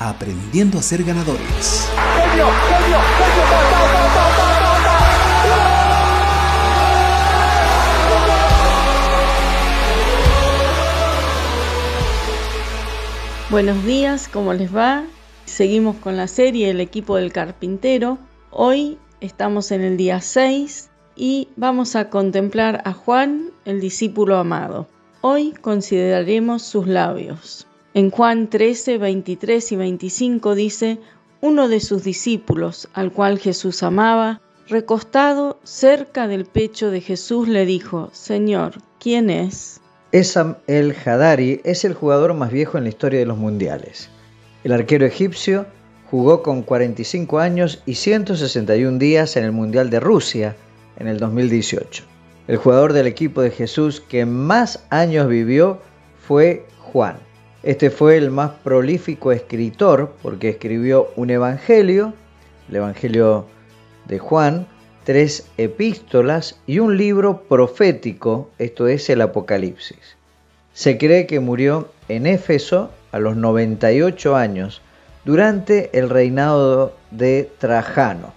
aprendiendo a ser ganadores. Buenos días, ¿cómo les va? Seguimos con la serie El equipo del carpintero. Hoy estamos en el día 6 y vamos a contemplar a Juan, el discípulo amado. Hoy consideraremos sus labios. En Juan 13, 23 y 25 dice, uno de sus discípulos, al cual Jesús amaba, recostado cerca del pecho de Jesús, le dijo, Señor, ¿quién es? Esam el Hadari es el jugador más viejo en la historia de los mundiales. El arquero egipcio jugó con 45 años y 161 días en el Mundial de Rusia en el 2018. El jugador del equipo de Jesús que más años vivió fue Juan. Este fue el más prolífico escritor porque escribió un evangelio, el Evangelio de Juan, tres epístolas y un libro profético, esto es el Apocalipsis. Se cree que murió en Éfeso a los 98 años durante el reinado de Trajano.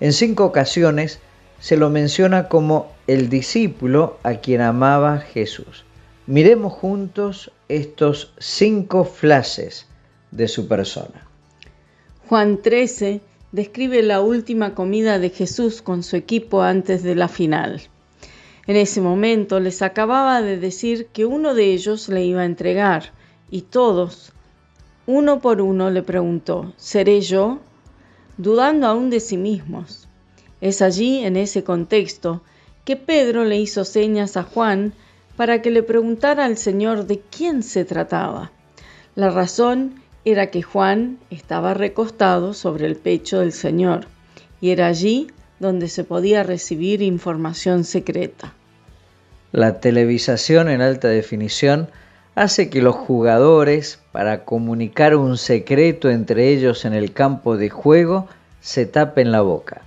En cinco ocasiones se lo menciona como el discípulo a quien amaba Jesús. Miremos juntos estos cinco flashes de su persona. Juan 13 describe la última comida de Jesús con su equipo antes de la final. En ese momento les acababa de decir que uno de ellos le iba a entregar y todos, uno por uno, le preguntó, ¿seré yo? dudando aún de sí mismos. Es allí, en ese contexto, que Pedro le hizo señas a Juan para que le preguntara al Señor de quién se trataba. La razón era que Juan estaba recostado sobre el pecho del Señor y era allí donde se podía recibir información secreta. La televisación en alta definición hace que los jugadores, para comunicar un secreto entre ellos en el campo de juego, se tapen la boca.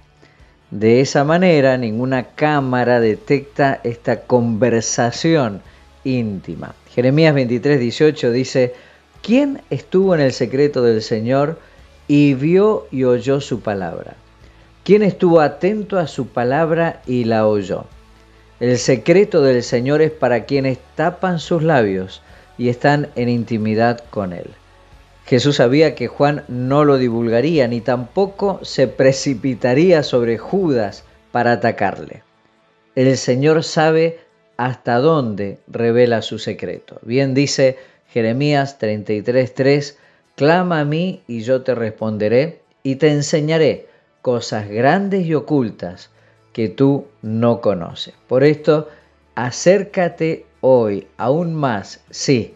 De esa manera, ninguna cámara detecta esta conversación íntima. Jeremías 23, 18 dice, ¿quién estuvo en el secreto del Señor y vio y oyó su palabra? ¿Quién estuvo atento a su palabra y la oyó? El secreto del Señor es para quienes tapan sus labios y están en intimidad con Él. Jesús sabía que Juan no lo divulgaría ni tampoco se precipitaría sobre Judas para atacarle. El Señor sabe hasta dónde revela su secreto. Bien dice Jeremías 33:3, clama a mí y yo te responderé y te enseñaré cosas grandes y ocultas que tú no conoces. Por esto, acércate hoy aún más, sí,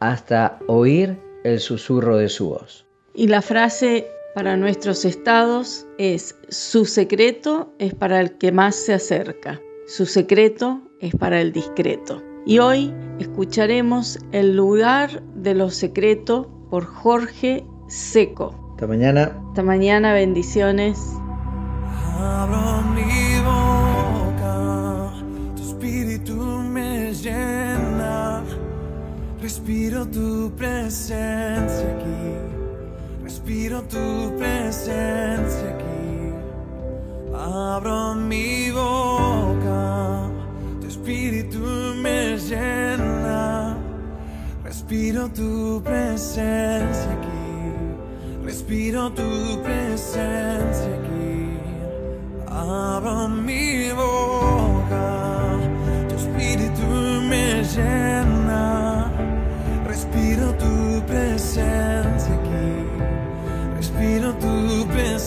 hasta oír el susurro de su voz. Y la frase para nuestros estados es, su secreto es para el que más se acerca, su secreto es para el discreto. Y hoy escucharemos El lugar de lo secreto por Jorge Seco. Hasta mañana. Hasta mañana, bendiciones. Respiro tu presencia aquí, respiro tu presencia aquí. Abro mi boca, tu espíritu me llena. Respiro tu presencia aquí, respiro tu presencia aquí. Abro mi boca, tu espíritu me llena.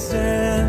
Tu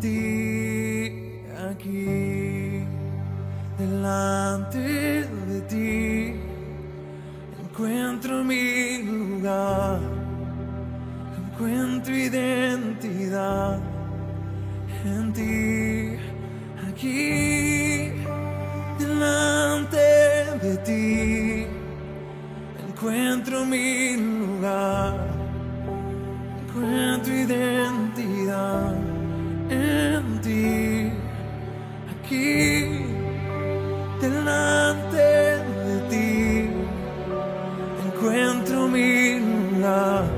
ti aquí, delante de ti, encuentro mi lugar, encuentro identidad en ti, aquí, delante de ti, encuentro mi lugar, encuentro identidad. aquí, delante de ti, encuentro mi lugar.